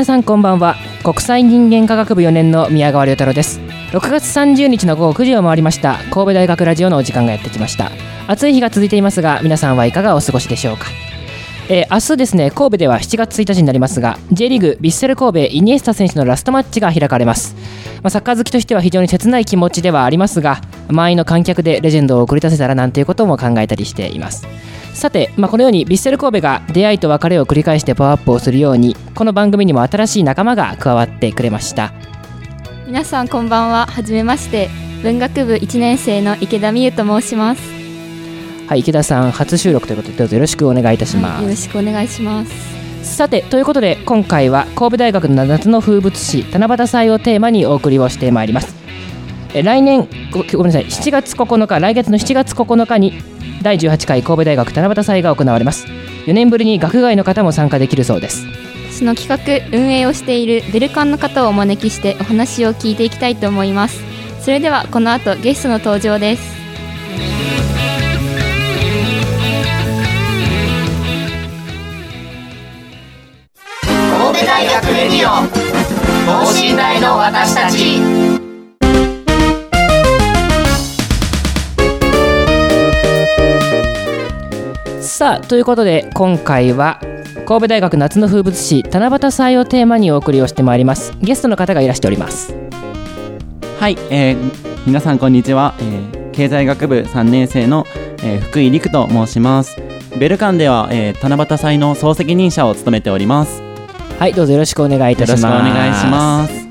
皆さんこんばんは。国際人間科学部4年の宮川亮太郎です。6月30日の午後9時を回りました。神戸大学ラジオのお時間がやってきました。暑い日が続いていますが皆さんはいかがお過ごしでしょうか。えー、明日ですね神戸では7月1日になりますが J リーグヴィッセル神戸イニエスタ選手のラストマッチが開かれます、まあ、サッカー好きとしては非常に切ない気持ちではありますが満員の観客でレジェンドを送り出せたらなんていうことも考えたりしています。さて、まあ、このようにヴィッセル神戸が出会いと別れを繰り返してパワーアップをするようにこの番組にも新しい仲間が加わってくれました。皆さんこんばんは。はじめまして。文学部1年生の池田美優と申します。はい池田さん初収録ということでどうぞよろしくお願いいたします、はい、よろしくお願いします。さてということで今回は神戸大学の夏の風物詩七夕祭をテーマにお送りをしてまいります。来年ごごめんなさい7月9日来月の7月9日に第18回神戸大学七夕祭が行われます。4年ぶりに学外の方も参加できるそうです。その企画運営をしているベルカンの方をお招きしてお話を聞いていきたいと思います。それではこの後ゲストの登場です。神戸大学レディオ等身大の私たちさあということで今回は神戸大学夏の風物詩七夕祭をテーマにお送りをしてまいります。ゲストの方がいらしております。はい、えー、皆さんこんにちは、えー、経済学部3年生の、えー、福井陸と申します。ベルカンでは、えー、七夕祭の総責任者を務めております。はいどうぞよろしくお願いいたします。よろしくお願いします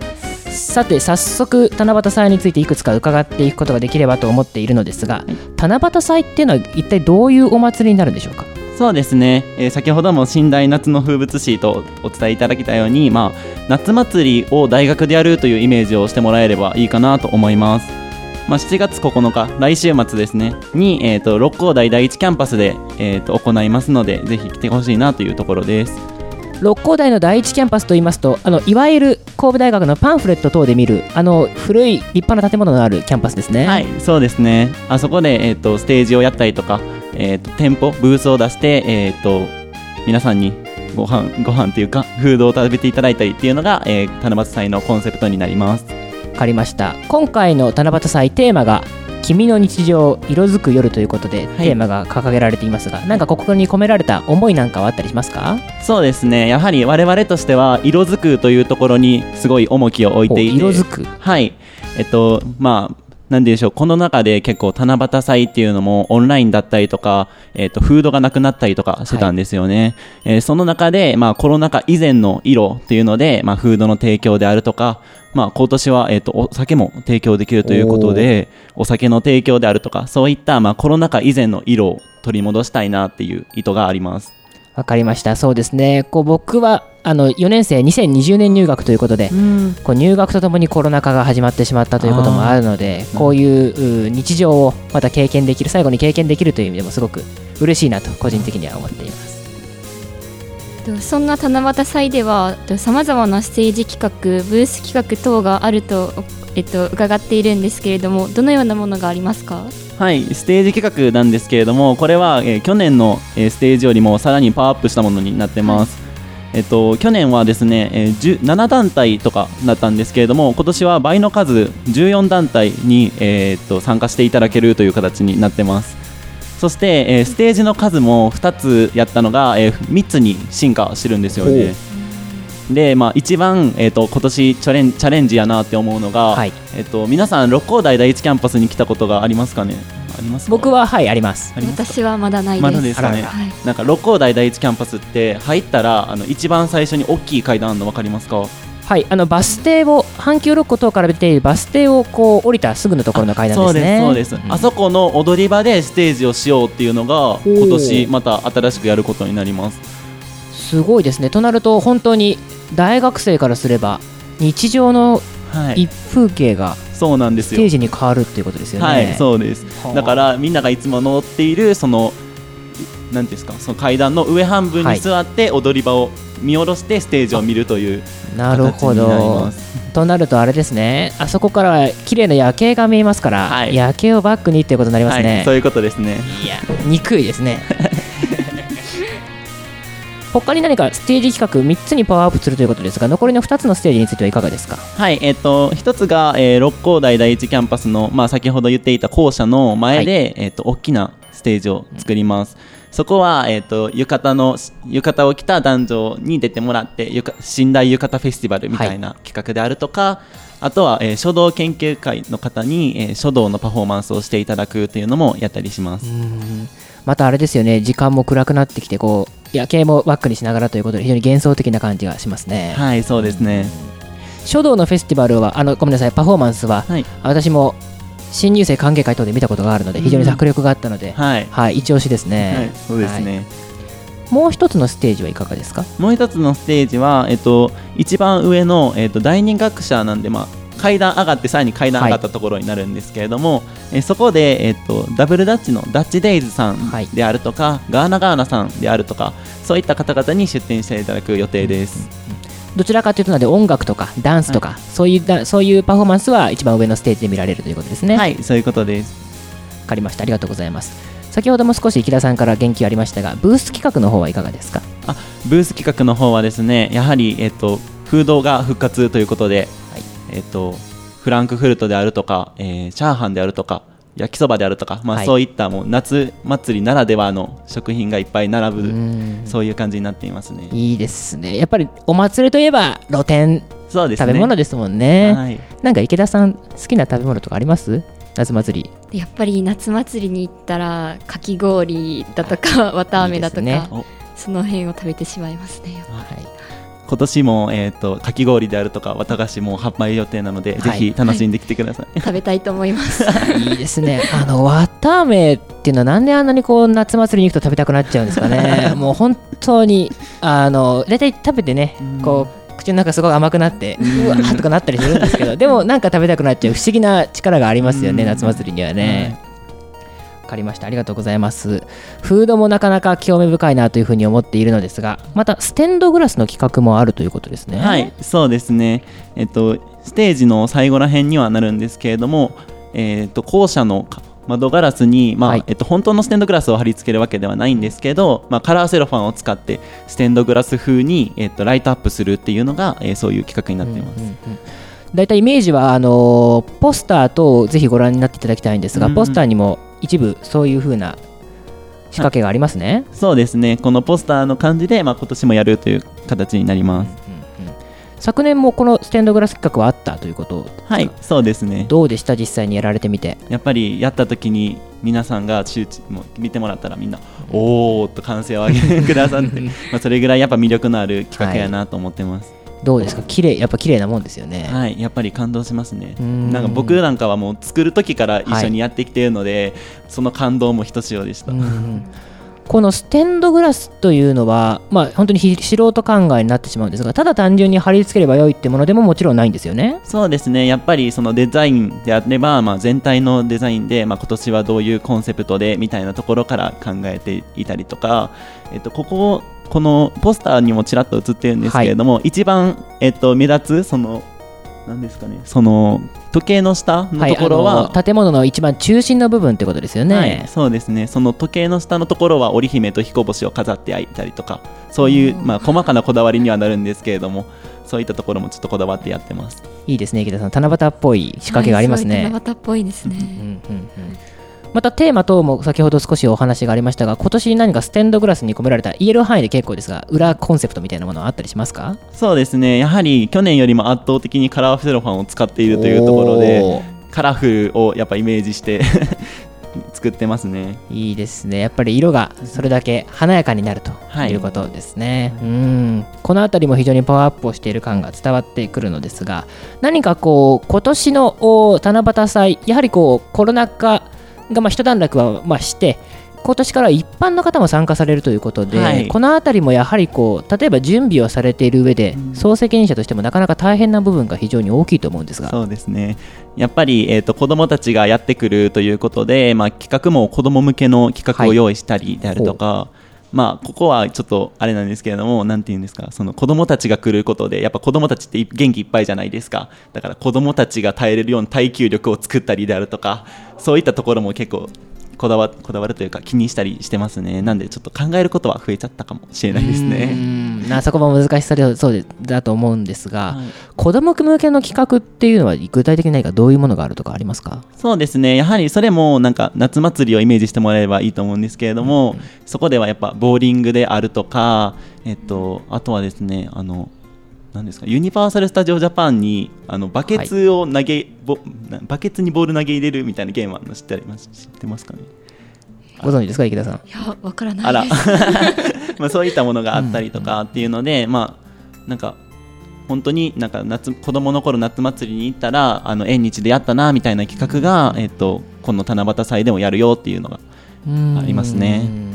さて早速七夕祭についていくつか伺っていくことができればと思っているのですが七夕祭っていうのは一体どういうお祭りになるんでしょうか？そうですね、えー、先ほども神大夏の風物詩とお伝えいただきたように、まあ、夏祭りを大学でやるというイメージをしてもらえればいいかなと思います。まあ、7月9日、来週末ですね、に、えーと、六甲台第一キャンパスで、えーと行いますので、ぜひ来てほしいなというところです。六甲台の第一キャンパスといいますとあのいわゆる神戸大学のパンフレット等で見るあの古い立派な建物のあるキャンパスですね。はい。そうですね。あそこで、えーと、ステージをやったりとか、えーと、店舗ブースを出して、えーと、皆さんにご飯ご飯というかフードを食べていただいたりっていうのが、えー、七夕祭のコンセプトになります。わかりました。今回の七夕祭テーマが君の日常色づく夜ということで、テーマが掲げられていますがなんかここに込められた思いなんかはあったりしますか？そうですね。やはり我々としては色づくというところにすごい重きを置いていて。色づく？はい。えっとまあなんでしょう、この中で結構七夕祭っていうのもオンラインだったりとか、えっ、ー、と、フードがなくなったりとかしてたんですよね。はい、えー、その中で、まあコロナ禍以前の色っていうので、まあフードの提供であるとか、まあ、今年は、えっ、ー、と、お酒も提供できるということで、お酒の提供であるとか、そういった、まあ、コロナ禍以前の色を取り戻したいなっていう意図があります。わかりました。そうですね。こう僕はあの4年生2020年入学ということで、うん、こう入学とともにコロナ禍が始まってしまったということもあるのでこういう日常をまた経験できる最後に経験できるという意味でもすごく嬉しいなと個人的には思っています。そんな七夕祭ではさまざまなステージ企画ブース企画等があると、えっと、伺っているんですけれどもどのようなものがありますか？はいステージ企画なんですけれどもこれは、えー、去年の、えー、ステージよりもさらにパワーアップしたものになってます、はい。えっと、去年はですね、えー、7団体とかだったんですけれども今年は倍の数14団体に、えー、っと参加していただけるという形になってます。そして、えー、ステージの数も2つやったのが、えー、3つに進化してるんですよね。で、まあ、一番、えーと、今年チャレンチャレンジやなって思うのが、はい、えーと、皆さん六甲台第一キャンパスに来たことがありますかね？ありますか？僕ははいあります。ありますか？私はまだないです。まだですかね？はい。なんか六甲台第一キャンパスって入ったらあの一番最初に大きい階段あるの分かりますか？はいあのバス停を阪急六甲等から出ているバス停をこう降りたすぐのところの階段ですね。そうですそうです、ん。あそこの踊り場でステージをしようっていうのがー今年また新しくやることになります。すごいですね。となると本当に大学生からすれば日常のはい。一風景がそうなんですよ。ステージに変わるっていうことですよね、はいそうです。はあ。だからみんながいつも乗っているそのなんていうんですかその階段の上半分に座って踊り場を見下ろしてステージを見るというなるほど。となるとあれですね。あそこからは綺麗な夜景が見えますから、はい。夜景をバックにっていうことになりますはねい、そういうことですね。いや憎いですね他に何かステージ企画3つにパワーアップするということですが残りの2つのステージについてはいかがですか？はい、えっ、と、一つが、えー六甲台第一キャンパスの、まあ、先ほど言っていた校舎の前で、えっ、と、大きなステージを作ります。そこは、えっ、と、浴衣の、浴衣を着た男女に出てもらって、寝台浴衣フェスティバルみたいな企画であるとか、あとは、えー書道研究会の方に、えー書道のパフォーマンスをしていただくというのもやったりします。またあれですよね時間も暗くなってきてこう夜景もバックにしながらということで非常に幻想的な感じがしますね、はい、そうですね。書道のフェスティバルはあのごめんなさいパフォーマンスははい、私も新入生歓迎会等で見たことがあるので非常に迫力があったので、はい、はい、一押しですね、はい、そうですね。もう一つのステージはいかがですか？もう一つのステージは、えっと、一番上の、えっと、第二学者なんで、まあ、階段上がってさらに階段上がったところになるんですけれども、えそこで、えっと、ダブルダッチのダッチデイズさんはい。であるとか、ガーナガーナさんであるとかそういった方々に出展していただく予定です、どちらかというとなので音楽とかダンスとか、そういうだそういうパフォーマンスは一番上のステージで見られるということですね。はいそういうことです。わかりました。ありがとうございます。先ほども少し池田さんから言及ありましたが、ブース企画の方はいかがですか？あブース企画の方はですねやはり、えっと、フードが復活ということで、はいえっと、フランクフルトであるとか、えーチャーハンであるとか焼きそばであるとか、まあはいそういったもう夏祭りならではの食品がいっぱい並ぶ、うんそういう感じになっていますね。いいですね。やっぱりお祭りといえば露店、そうですね。食べ物ですもんね。はい。なんか池田さん好きな食べ物とかあります？夏祭り。やっぱり夏祭りに行ったらかき氷だとか綿飴だとかねおその辺を食べてしまいますね。はい。今年もえっ、とかき氷であるとか綿菓子も販売予定なので、はいぜひ楽しんできてください。食べたいと思います。いいですね。あの、綿飴っていうのはなんであんなにこう夏祭りに行くと食べたくなっちゃうんですかね。もう本当に、あの、大体食べてね、こう、口の中すごい甘くなって、うわーとかなったりするんですけど、でもなんか食べたくなっちゃう不思議な力がありますよね、うん夏祭りにはね。わかりました。ありがとうございます。フードもなかなか興味深いなというふうに思っているのですが、またステンドグラスの企画もあるということですね。はい、そうですね。えっ、とステージの最後ら辺にはなるんですけれども、えっ、と校舎のか窓ガラスに、まあはいえっと、本当のステンドグラスを貼り付けるわけではないんですけど、まあ、カラーセロファンを使ってステンドグラス風に、えっと、ライトアップするっていうのが、えーそういう企画になっています。うんうんうん大体イメージはあのーポスターとぜひご覧になっていただきたいんですが、うんポスターにも一部そういう風な仕掛けがありますね。そうですねこのポスターの感じで、まあ、今年もやるという形になります。昨年もこのステンドグラス企画はあったということはい、そうですね。どうでした？実際にやられてみてやっぱりやった時に皆さんが周知もう見てもらったらみんな「おー」と歓声を上げてくださって まあそれぐらいやっぱ魅力のある企画やなと思ってます。どうですか？綺麗やっぱ綺麗なもんですよね、はい、やっぱり感動しますね。うんなんか僕なんかはもう作る時から一緒にやってきているので、その感動もひとしおでした。うんうんこのステンドグラスというのは、まあ、本当にひ素人考えになってしまうんですがただ単純に貼り付ければよいってものでももちろんないんですよね？そうですねやっぱりそのデザインであれば、まあ、全体のデザインで、まあ、今年はどういうコンセプトでみたいなところから考えていたりとか、えっと、こここのポスターにもちらっと映ってるんですけれども、一番、えっと、目立つその何ですかねその時計の下のところは、いあの建物の一番中心の部分ってことですよね。はい、そうですねその時計の下のところは織姫と彦星を飾ってあいたりとかそういう、まあ、細かなこだわりにはなるんですけれどもそういったところもちょっとこだわってやってますいいですね池田さん七夕っぽい仕掛けがありますね。はい七夕っぽいですね。うんうんうんまたテーマ等も先ほど少しお話がありましたが今年何かステンドグラスに込められた言える範囲で結構ですが裏コンセプトみたいなものはあったりしますか？そうですね。やはり去年よりも圧倒的にカラーセロファンを使っているというところでカラフルをやっぱイメージして 作ってますね。いいですね。やっぱり色がそれだけ華やかになるとはい。いうことですね、うん。この辺りも非常にパワーアップをしている感が伝わってくるのですが何かこう今年のお七夕祭やはりこうコロナ禍がまあ一段落はまあして今年から一般の方も参加されるということで、はい。この辺りもやはりこう例えば準備をされている上で、うん。総責任者としてもなかなか大変な部分が非常に大きいと思うんですが。そうですね。やっぱり、えー、と子どもたちがやってくるということで、まあ、企画も子ども向けの企画を用意したりであるとか、まあ、ここはちょっとあれなんですけれども、なんていうんですか、その子供たちが来ることで、やっぱ子供たちって元気いっぱいじゃないですか。だから子供たちが耐えれるような耐久力を作ったりであるとか、そういったところも結構こだわこだわるというか気にしたりしてますね。なんでちょっと考えることは増えちゃったかもしれないですうね。んなそこも難しさでそうでだと思うんですが、はい。子供向けの企画っていうのは具体的に何かどういうものがあるとかありますか？そうですね、やはりそれもなんか夏祭りをイメージしてもらえればいいと思うんですけれども、そこではやっぱボーリングであるとか、えっと、あとはですね、あの何ですか？ユニバーサル・スタジオ・ジャパンにあのバケツを投げ、ぼなバケツにボール投げ入れるみたいなゲームあるの知ってあります知ってますかね？ご存知ですか？池田さん。いやわからなあら。いですまあそういったものがあったりとかっていうので、まあなんか本当になんか夏子供の頃夏祭りに行ったらあの縁日でやったなみたいな企画が、えっと、この七夕祭でもやるよっていうのがありますね。うん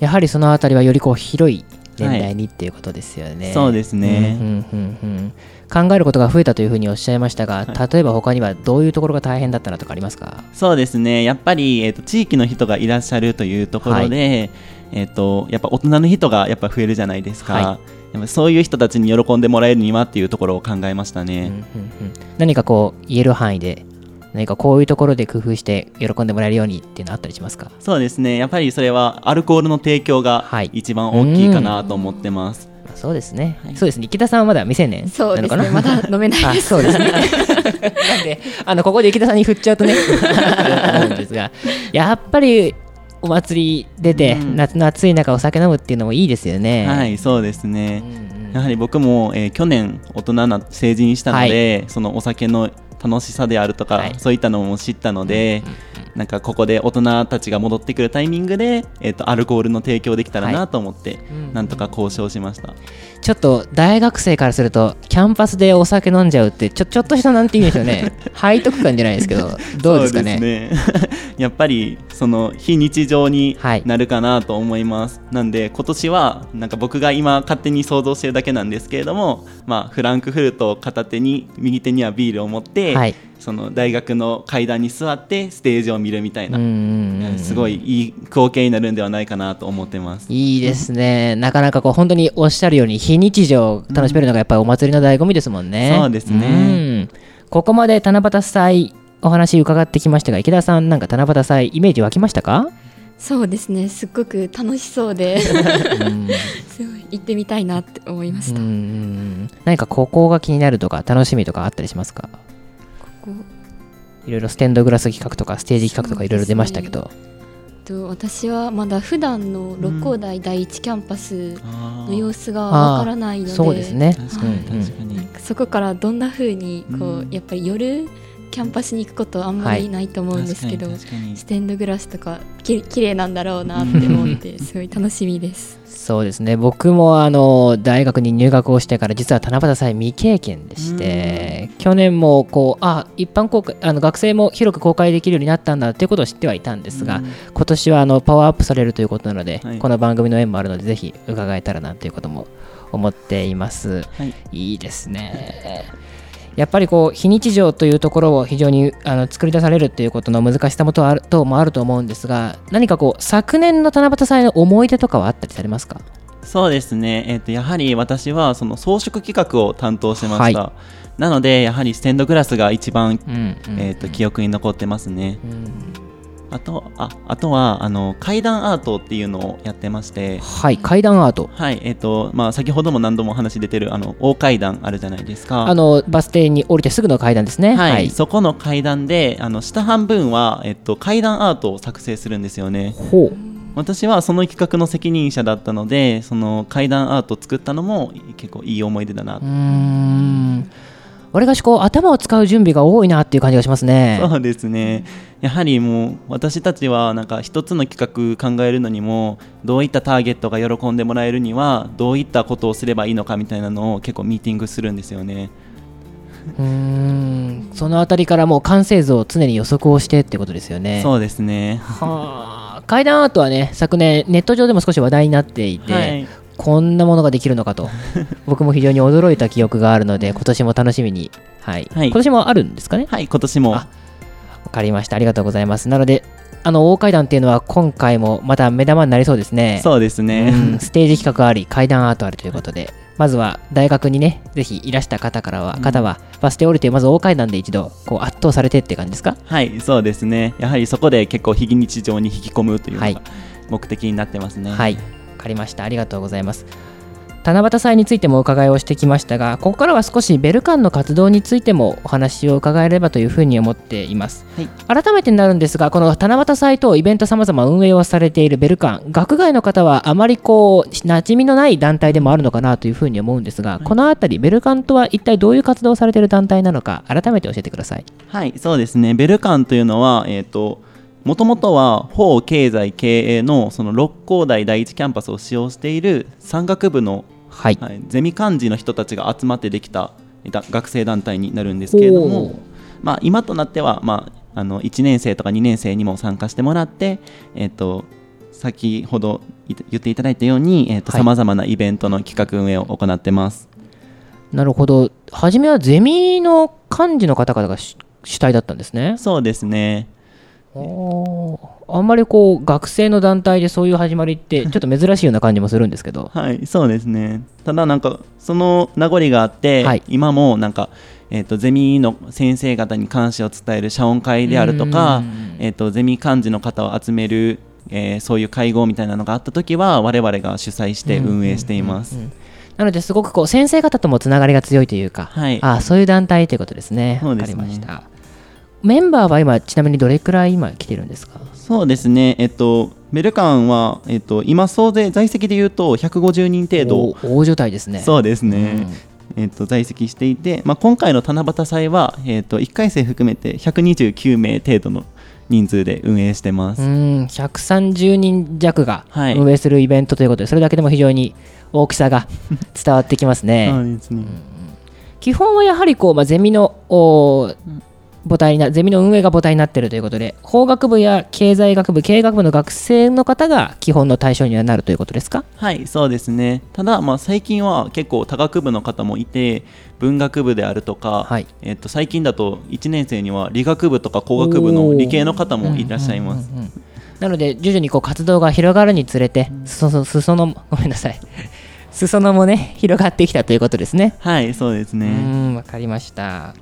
やはりそのあたりはよりこう広い年代にっていうことですよね、そうですね。うんうんうんうん。考えることが増えたというふうにおっしゃいましたが、例えば他にはどういうところが大変だったなとかありますか？そうですね。やっぱり、えっと地域の人がいらっしゃるというところで、えっとやっぱ大人の人がやっぱ増えるじゃないですか、はい。やっぱそういう人たちに喜んでもらえるにはっていうところを考えましたね、うんうんうん。何かこう言える範囲で何かこういうところで工夫して喜んでもらえるようにっていうのあったりしますか？そうですね。やっぱりそれはアルコールの提供がはい。一番大きいかなと思ってます、まあそうですね、そうですね。池田さんはまだ未成年そうですなのかなね。まだ飲めないあです。そうですね。なんであのここで池田さんに振っちゃうとね思うんですが。やっぱりお祭り出て、うん。夏の暑い中お酒飲むっていうのもいいですよね。はいそうですね、うんうん。やはり僕も、えー去年大人な成人したので、そのお酒の楽しさであるとか、はい。そういったのも知ったので、なんかここで大人たちが戻ってくるタイミングで、えー、とアルコールの提供できたらなと思って、うんなんとか交渉しました、ちょっと大学生からするとキャンパスでお酒飲んじゃうってちょちょっとしたなんて言うんでしょうね。背徳感じゃないですけどどうですかね？ね。やっぱりその非日常にはい。なるかなと思います、なんで今年はなんか僕が今勝手に想像してるだけなんですけれども、まあ、フランクフルトを片手に右手にはビールを持って、はい。その大学の階段に座ってステージを見るみたいな、すごいいい光景になるんではないかなと思ってます。いいですね。なかなかこう本当におっしゃるように非日常を楽しめるのがやっぱりお祭りの醍醐味ですもんね、そうですね。うん。ここまで七夕祭お話伺ってきましたが池田さんなんか七夕祭イメージ湧きましたか？そうですね。すっごく楽しそうで。すごい行ってみたいなって思いました、何かここが気になるとか楽しみとかあったりしますか？いろいろステンドグラス企画とかステージ企画とかいろいろ出ましたけど、と私はまだ普段の六甲台第一キャンパスあの様子がわからないのでそうですね。確かにうん。うん確かに、そこからどんな風にこう、うん。やっぱり夜キャンパスに行くことあんまりないと思うんですけど、確かに確かに。ステンドグラスとかき綺麗なんだろうなって思って すごい楽しみです。そうですね。僕もあの大学に入学をしてから実は七夕祭未経験でして去年もこうあ一般公開あの学生も広く公開できるようになったんだということを知ってはいたんですが、今年はあのパワーアップされるということなので、はい。この番組の縁もあるのでぜひ伺えたらなということも思っています。はい。いいですね。やっぱりこう非日常というところを非常にあの作り出されるということの難しさもとあるともあると思うんですが何かこう昨年の七夕祭の思い出とかはあったりされますか？そうですね、えー、とやはり私はその装飾企画を担当してました、はなのでやはりステンドグラスが一番、うんうんえー、と記憶に残ってますね。うんあとああとはあの階段アートっていうのをやってまして。はい階段アート。はいえっ、とまあ先ほども何度も話出てるあの大階段あるじゃないですか。あのバス停に降りてすぐの階段ですね。はい、そこの階段であの下半分は、えっと、階段アートを作成するんですよね。ほう。私はその企画の責任者だったのでその階段アートを作ったのも結構いい思い出だなうーんわりかしこう頭を使う準備が多いなっていう感じがしますね。そうですね。やはりもう私たちはなんか一つの企画考えるのにもどういったターゲットが喜んでもらえるにはどういったことをすればいいのかみたいなのを結構ミーティングするんですよね。うーん。そのあたりからもう完成図を常に予測をしてってことですよね。そうですね。はあ。階段アートはね昨年ネット上でも少し話題になっていて、はいこんなものができるのかと。僕も非常に驚いた記憶があるので今年も楽しみに、はい。はい。今年もあるんですかね？はい今年も。あわかりました。ありがとうございます。なのであの大階段っていうのは今回もまた目玉になりそうですね。そうですね、うんステージ企画あり階段アートありということで。まずは大学にねぜひいらした方からは、方はバス停降りてまず大階段で一度こう圧倒されてって感じですか？はいそうですね。やはりそこで結構非日常に引き込むというのはい。が目的になってますね。はい、わかりました。ありがとうございます。七夕祭についてもお伺いをしてきましたが、ここからは少しベルカンの活動についてもお話を伺えればというふうに思っています。改めてになるんですが、この七夕祭とイベント様々運営をされているベルカン、学外の方はあまりこう、馴染みのない団体でもあるのかなというふうに思うんですが、このあたり、ベルカンとは一体どういう活動をされている団体なのか、改めて教えてください。はい、そうですね。ベルカンというのは、えっ、と、もともとは法経済経営のその六甲台第一キャンパスを使用している山岳部の、はい。はい、ゼミ幹事の人たちが集まってできただ学生団体になるんですけれども、まあ、今となっては、まあ、あの1年生とか2年生にも参加してもらって、えっと先ほどい言っていただいたようにはいさまざまなイベントの企画運営を行ってます。なるほど。初めはゼミの幹事の方々が主主体だったんですね。そうですねあんまりこう学生の団体でそういう始まりって ちょっと珍しいような感じもするんですけど。はい、そうですね。ただなんかその名残があって、はい。今もなんかえっ、とゼミの先生方に感謝を伝える謝恩会であるとかうん、えっ、とゼミ幹事の方を集める、えーそういう会合みたいなのがあった時は我々が主催して運営しています。なのですごくこう先生方ともつながりが強いというか、はい。あそういう団体ということですね。わねりましたメンバーは今ちなみにどれくらい今来てるんですか？そうですね。えっ、とメルカンはえっ、と今総勢在籍でいうと150人程度。お大所帯ですねそうですね。えっと在籍していて、まあ、今回の七夕祭は、えっと1回生含めて129名程度の人数で運営してます。うん130人弱がはい運営するイベントということで、それだけでも非常に大きさが 伝わってきますね。そうですね。基本はやはりこう、まあ、ゼミのお母体になゼミの運営が母体になっているということで法学部や経済学部経営学部の学生の方が基本の対象にはなるということですか？はい、そうですね。ただ、まあ、最近は結構多学部の方もいて、文学部であるとか、はい。えっと最近だと1年生には理学部とか工学部の理系の方もいらっしゃいます。なので徐々にこう活動が広がるにつれて裾の裾のごめんなさい。裾野もね広がってきたということですね。はい、そうですうね。んわかりました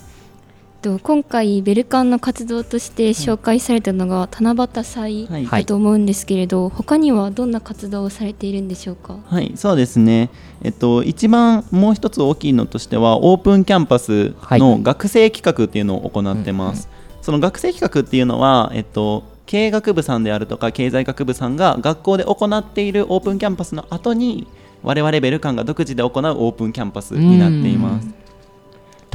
と今回ベルカンの活動として紹介されたのが七夕祭はいだと思うんですけれど、他にはどんな活動をされているんでしょうか？はい、そうですね。えっと、一番もう一つ大きいのとしては、オープンキャンパスの学生企画っていうのを行ってます。その学生企画っていうのは、えっと、経営学部さんであるとか経済学部さんが学校で行っているオープンキャンパスの後に我々ベルカンが独自で行うオープンキャンパスになっています。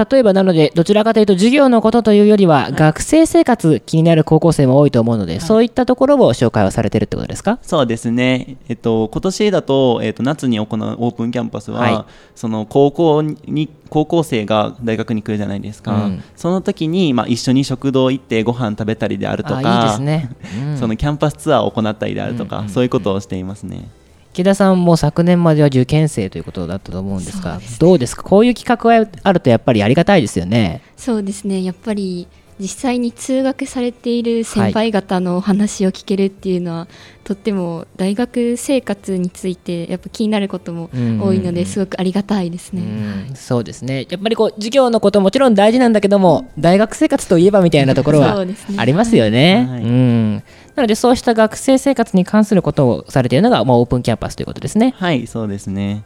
例えばなのでどちらかというと授業のことというよりは、学生生活気になる高校生も多いと思うので、そういったところを紹介をされてるってことですか？そうですね、えっと、今年だと,、えっと夏に行うオープンキャンパスは、はい。その高校に高校生が大学に来るじゃないですか、うん。その時に、まあ、一緒に食堂行ってご飯食べたりであるとかあいいですね、うん。そのキャンパスツアーを行ったりであるとか、そういうことをしていますね。木田さんも昨年までは受験生ということだったと思うんですがどうですか？こういう企画があるとやっぱりありがたいですよね。そうですね。やっぱり実際に通学されている先輩方のお話を聞けるっていうのは、とっても大学生活についてやっぱ気になることも多いのですごくありがたいですね。うん。そうですね。やっぱりこう授業のこともちろん大事なんだけども大学生活といえばみたいなところそはありますよね。はい。うんなのでそうした学生生活に関することをされているのが、まあ、オープンキャンパスということですね。はい、そうですね。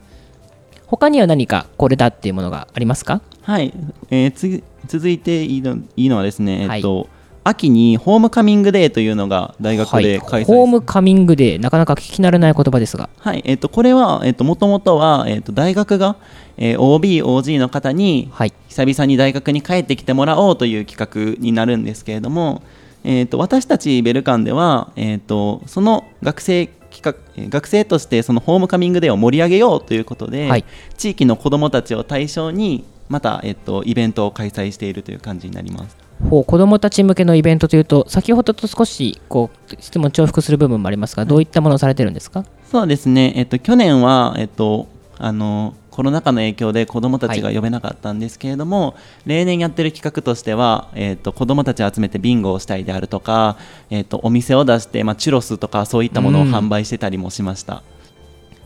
他には何かこれだっていうものがありますか？はい、えー次続いていいのいいのはですね、えっと秋にホームカミングデーというのが大学で開催、ホームカミングデーなかなか聞き慣れない言葉ですが。はい。えっとこれは、えっともともとは、えっと大学が、えー OB、OG の方にはい。久々に大学に帰ってきてもらおうという企画になるんですけれども、えー、と私たちベルカンでは、えー、とその学生企画えー学生としてそのホームカミングデーを盛り上げようということで、はい。地域の子どもたちを対象にまた、えー、とイベントを開催しているという感じになります。ほう子どもたち向けのイベントというと先ほどと少しこう質問重複する部分もありますがどういったものをされてるんですか？そうですね、えっと、去年は、えっと、あのコロナ禍の影響で子どもたちが呼べなかったんですけれども、例年やってる企画としては、えっと、子どもたちを集めてビンゴをしたりであるとか、えっと、お店を出して、まあ、チュロスとかそういったものをうん販売してたりもしました。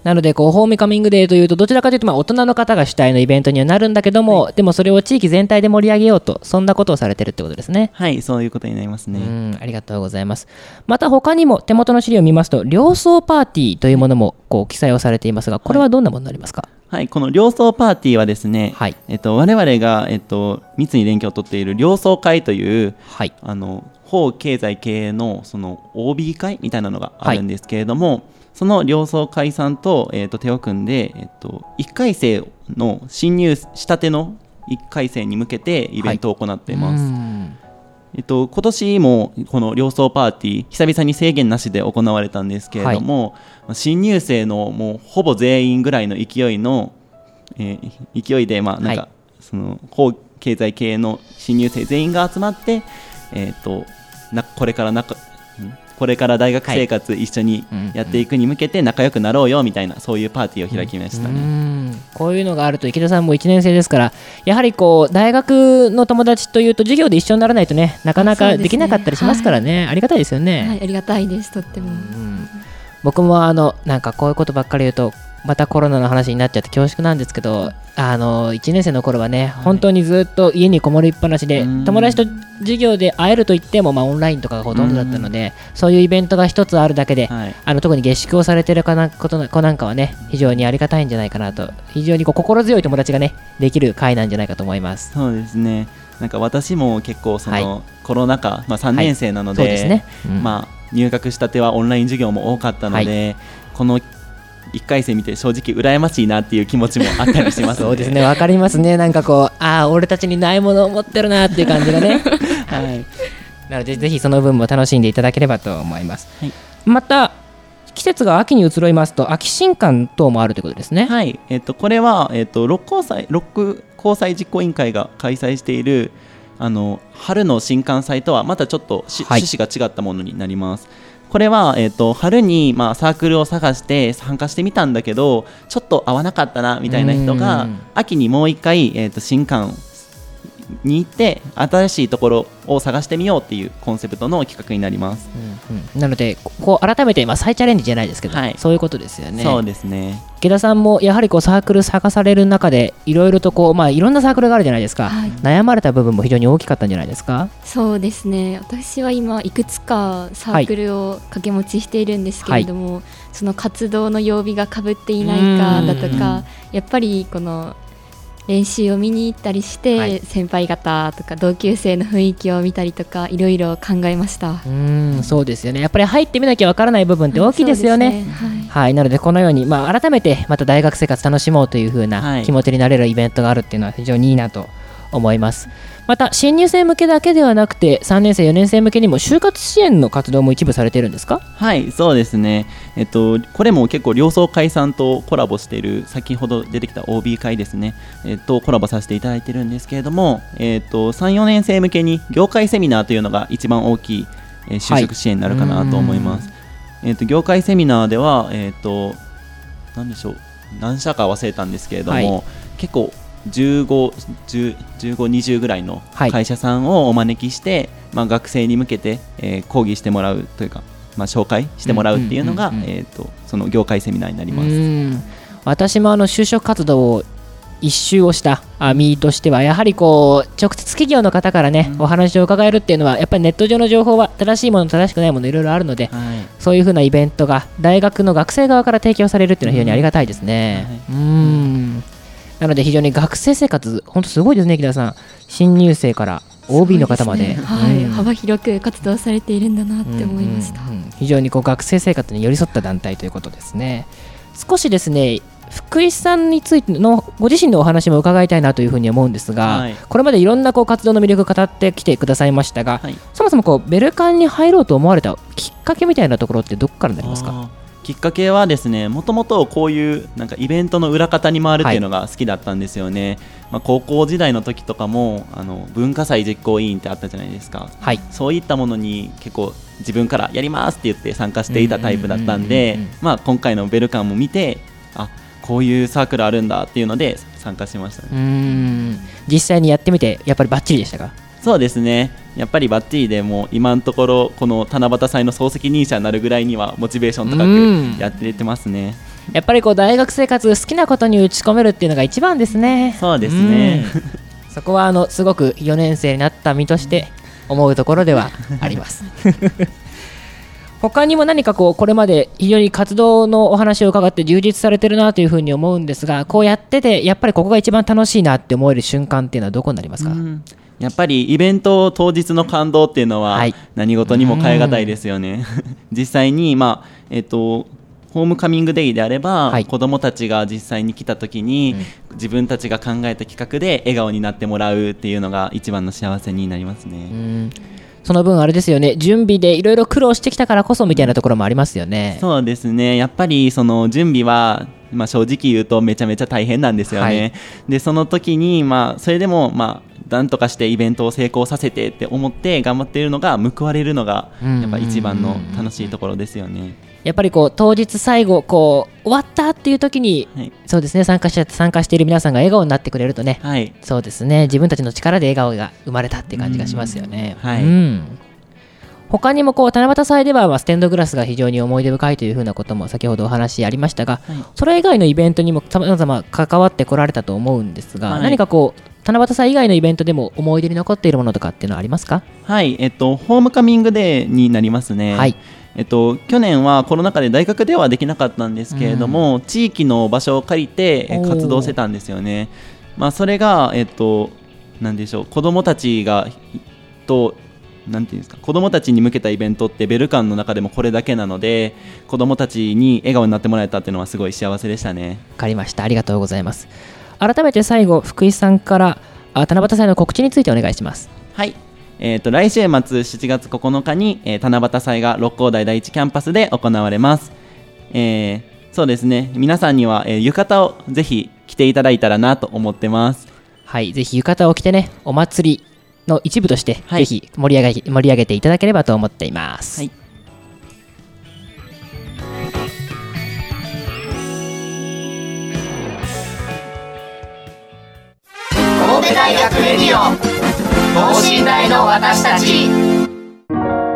なのでこうホームカミングデーというとどちらかというとまあ大人の方が主体のイベントにはなるんだけども、でもそれを地域全体で盛り上げようとそんなことをされてるってことですね。はい、そういうことになりますね。うんありがとうございますまた他にも手元の資料を見ますと両層パーティーというものもこう記載をされていますがこれはどんなものになりますか、はい、この両層パーティーはですね、はい。えっと、我々が、えっと、密に連携を取っている両層会という、はい。あの法経済経営のその OB 会みたいなのがあるんですけれども、その両層会さんと,、えっと手を組んで、えっと、1回生の新入したての1回生に向けてイベントを行っています。うんえっと、今年もこの両層パーティー久々に制限なしで行われたんですけれども、新入生のもうほぼ全員ぐらいの勢いの、えー勢いで、まあなんかはい。その法経済系の新入生全員が集まって、えっとなこれから仲んこれから大学生活一緒にうん。やっていくに向けて仲良くなろうよみたいなそういうパーティーを開きましたうね。ん。こういうのがあると池田さんも1年生ですからやはりこう大学の友達というと授業で一緒にならないとねなかなかできなかったりしますからね。ありがたいですよね。はい、ありがたいです。とっても、うん。僕もあのなんかこういうことばっかり言うとまたコロナの話になっちゃって恐縮なんですけどあの1年生の頃はね、本当にずっと家にこもりっぱなしでうん。友達と授業で会えると言っても、まあ、オンラインとかがほとんどだったのでそういうイベントが一つあるだけで、はい。あの特に下宿をされてるかなことな子なんかはね非常にありがたいんじゃないかなと。非常にこう心強い友達がねできる会なんじゃないかと思います。そうですね。なんか私も結構その、はい。コロナ禍、まあ、3年生なので,、まあ、入学したてはオンライン授業も多かったので、この1回生見て正直羨ましいなっていう気持ちもあったりしますそうですね、わかりますね、なんかこう、ああ、俺たちにないものを持ってるなっていう感じがね。はい。なので、ぜひその分も楽しんでいただければと思います。はいまた、季節が秋に移ろいますと、秋新刊等もあるということですね。はい、えっと、これは、えっと、六交際六交際実行委員会が開催しているあの春の新刊祭とはまたちょっとし、はい趣旨が違ったものになります。これは、えっと春に、まあ、サークルを探して参加してみたんだけどちょっと合わなかったなみたいな人うがん。秋にもう一回、えっと新刊に行って新しいところを探してみようっていうコンセプトの企画になります。うんうんなので、ここう改めて、まあ、再チャレンジじゃないですけど、はいそういうことですよね。そうですね。池田さんもやはりこうサークル探される中で、いろいろとこう、まあ、いろんなサークルがあるじゃないですか、はい悩まれた部分も非常に大きかったんじゃないですか？そうですね私は今いくつかサークルを掛け持ちしているんですけれども、その活動の曜日がかぶっていないかだとうんかやっぱりこの練習を見に行ったりして、はい先輩方とか同級生の雰囲気を見たりとかいろいろ考えました。うーんそうですよねやっぱり入ってみなきゃわからない部分って大きいですよね。そうですはいはい、なのでこのように、まあ、改めてまた大学生活楽しもうという風はない気持ちになれるイベントがあるっていうのは非常にいいなと思います。また新入生向けだけではなくて3年生4年生向けにも就活支援の活動も一部されているんですか？はい、そうですね。えっと、これも結構、両層会さんとコラボしている、先ほど出てきた OB 会ですね、えっと、コラボさせていただいてるんですけれども、えっと、3、4年生向けに業界セミナーというのが一番大きい、えー就職支援になるかなと思います。えっと、業界セミナーでは、えっと、なんでしょう、何社か忘れたんですけれども、はい。結構、15、10 15、20ぐらいのはい。会社さんをお招きして、まあ、学生に向けて、えー講義してもらうというか、まあ、紹介してもらうっていうのが、うんうんうんうん。えー、とその業界セミナーになりうます。私もあの就職活動を一周をしたあ身としてはやはりこう直接企業の方からね、お話を伺えるっていうのはやっぱりネット上の情報は正しいもの正しくないものいろいろあるので、はい。そういうふうなイベントが大学の学生側から提供されるっていうのは非常にありがたいですね。うーん。なので非常に学生生活、本当すごいですね、木田さん。新入生から OB の方まで。ねはい、うん幅広く活動されているんだなって思いました、うんうんうん非常にこう学生生活に寄り添った団体ということですね。少しですね福井さんについてのご自身のお話も伺いたいなというふうに思うんですが、はい。これまでいろんなこう活動の魅力を語ってきてくださいましたが、はい。そもそもこうベルカンに入ろうと思われたきっかけみたいなところってどこからになりますか？きっかけはですねもともとこういうなんかイベントの裏方に回るっていうのが好きだったんですよね、まあ、高校時代の時とかもあの文化祭実行委員ってあったじゃないですか。はい。そういったものに結構自分からやりますって言って参加していたタイプだったんで今回のベルカンも見てあこういうサークルあるんだっていうので参加しましたね。うーん。実際にやってみてやっぱりバッチリでしたか？そうですねやっぱりバッチリでもう今のところこの七夕祭の総責任者になるぐらいにはモチベーション高うんくやっててますね。やっぱりこう大学生活好きなことに打ち込めるっていうのが一番ですね。そうですねうん。そこはあのすごく4年生になった身として思うところではあります。他にも何かこうこれまで非常に活動のお話を伺って充実されてるなというふうに思うんですがこうやっててやっぱりここが一番楽しいなって思える瞬間っていうのはどこになりますか、うんやっぱりイベント当日の感動っていうのははい。何事にも代え難いですよね。実際に、まあえっとホームカミングデイであれば、はい。子どもたちが実際に来た時に、自分たちが考えた企画で笑顔になってもらうっていうのが一番の幸せになりますね。うん。その分あれですよね。準備でいろいろ苦労してきたからこそみたいなところもありますよね。そうですね。やっぱりその準備は、まあ、正直言うとめちゃめちゃ大変なんですよね、はい。でその時に、まあ、それでも、まあ、なんとかしてイベントを成功させてって思って頑張っているのが報われるのがうん。やっぱ一番の楽しいところですよね、やっぱりこう当日最後こう終わったっていう時にはい。そうですね参加し参加している皆さんが笑顔になってくれるとねはい、そうですね自分たちの力で笑顔が生まれたっていう感じがしますよね。うんはい。うん。他にもこう七夕祭ではまあステンドグラスが非常に思い出深いというふうなことも先ほどお話ありましたが、はい。それ以外のイベントにもさまざま関わってこられたと思うんですが、はい。何かこう七夕祭以外のイベントでも思い出に残っているものとかっていうのはありますか？はいえっと、ホームカミングデーになりますね、はい。えっと、去年はコロナ禍で大学ではできなかったんですけれども、地域の場所を借りて活動してたんですよね。まあ、それが、えっと、なんでしょう子どもたちがとなんていうんですか子どもたちに向けたイベントってベルカンの中でもこれだけなので子どもたちに笑顔になってもらえたっていうのはすごい幸せでしたね。わかりました。ありがとうございます改めて最後福井さんからあ七夕祭の告知についてお願いします。はい。えー、と来週末7月9日に、えー七夕祭が六甲台第一キャンパスで行われます、えーそうですね。皆さんには、えー浴衣をぜひ着ていただいたらなと思ってます。はい、ぜひ浴衣を着てね、お祭りの一部として、はい。ぜひ盛り上げ盛り上げていただければと思っています。はい大学レディオ。等身大の私たち。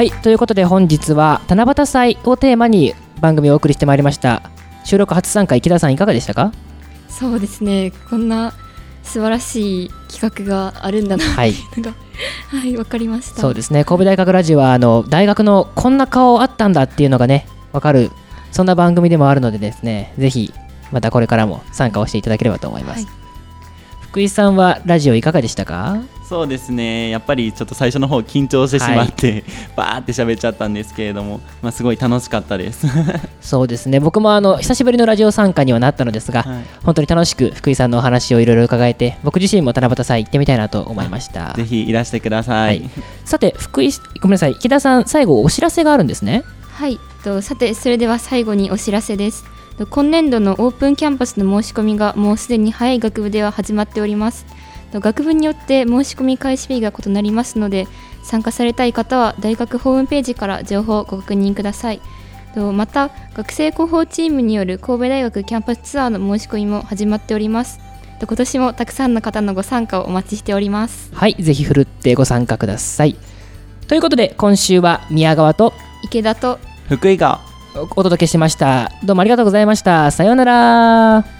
はい、ということで本日は七夕祭をテーマに番組をお送りしてまいりました。収録初参加、池田さんいかがでしたか？そうですね。こんな素晴らしい企画があるんだな。はい、のがはいわかりました。そうですね、神戸大学ラジオはあの大学のこんな顔あったんだっていうのがね、わかる、そんな番組でもあるのでですね、ぜひまたこれからも参加をしていただければと思います。はい。福井さんはラジオいかがでしたか？そうですね。やっぱりちょっと最初の方緊張してしまって、バーって喋っちゃったんですけれども、まあ、すごい楽しかったです。そうですね。僕もあの久しぶりのラジオ参加にはなったのですが、はい。本当に楽しく福井さんのお話をいろいろ伺えて僕自身も七夕祭行ってみたいなと思いました。ぜひいらしてください、はい。さて福井ごめんなさい。池田さん最後お知らせがあるんですね。はい。とさてそれでは最後にお知らせです。と今年度のオープンキャンパスの申し込みがもうすでに早い学部では始まっております。と学部によって申し込み開始日が異なりますので参加されたい方は大学ホームページから情報をご確認ください。とまた学生広報チームによる神戸大学キャンパスツアーの申し込みも始まっております。と今年もたくさんの方のご参加をお待ちしております。はいぜひふるってご参加ください。ということで今週は宮川と池田と福井がお届けしました。どうもありがとうございました。さようなら